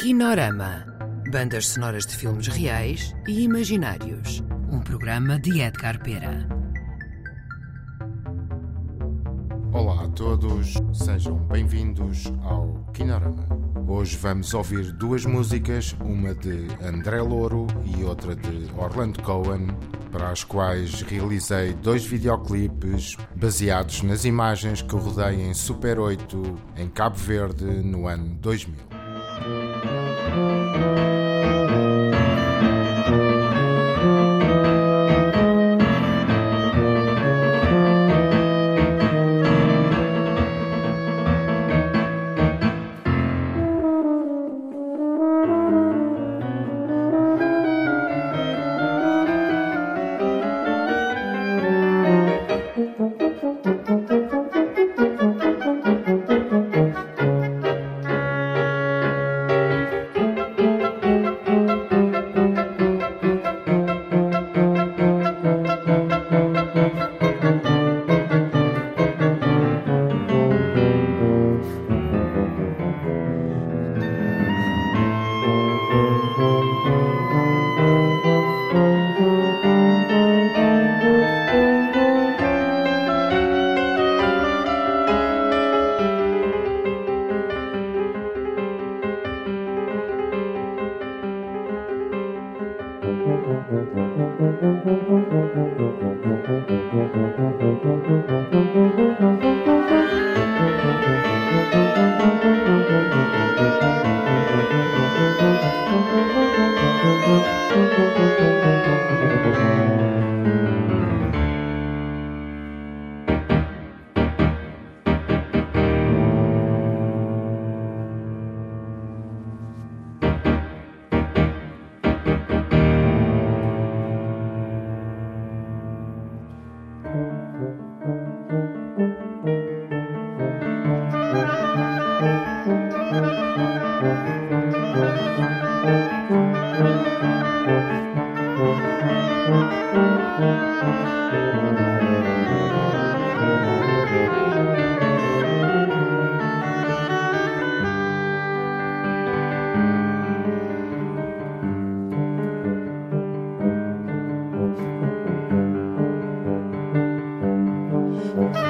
Kinorama. Bandas sonoras de filmes reais e imaginários. Um programa de Edgar Pera. Olá a todos, sejam bem-vindos ao Kinorama. Hoje vamos ouvir duas músicas, uma de André Louro e outra de Orlando Cohen, para as quais realizei dois videoclipes baseados nas imagens que rodei em Super 8 em Cabo Verde no ano 2000. Música Mm-hmm.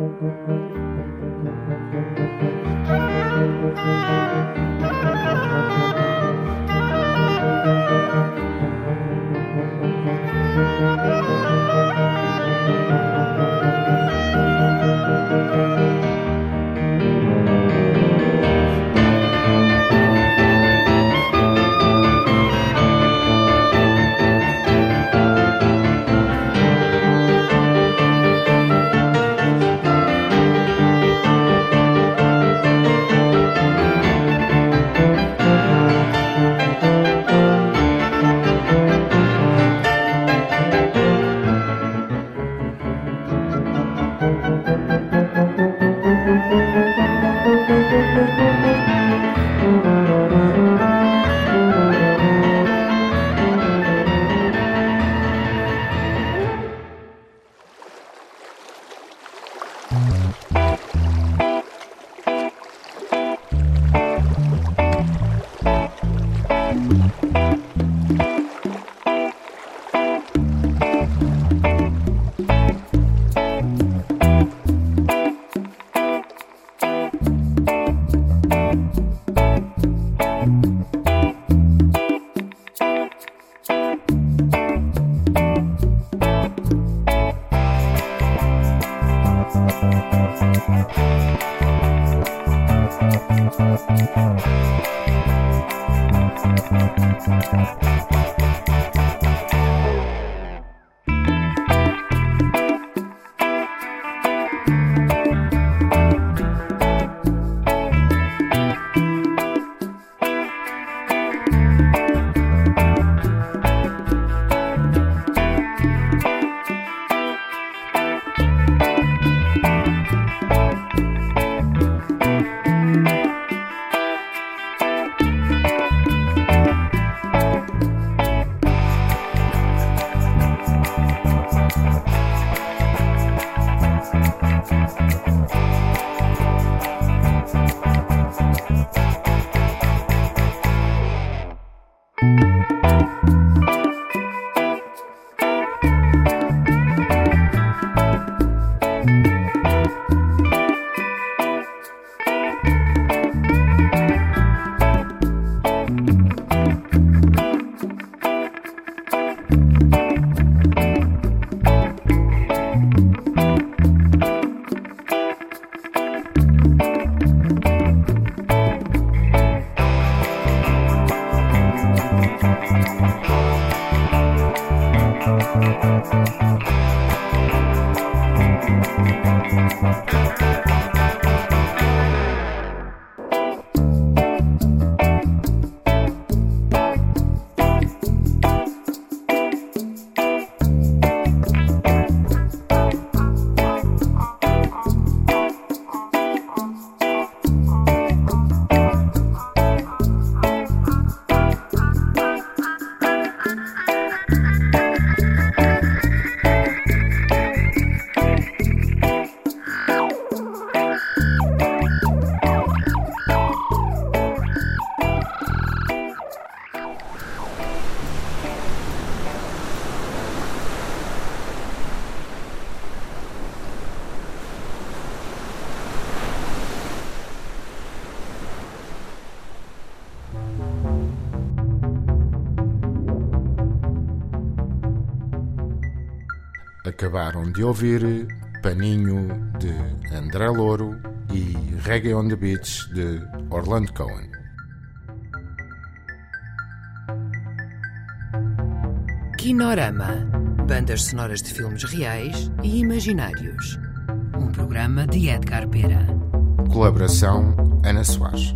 Música Acabaram de ouvir Paninho de André Louro e Reggae on the Beach de Orlando Cohen. Kinorama Bandas sonoras de filmes reais e imaginários. Um programa de Edgar Pera. Colaboração Ana Soares.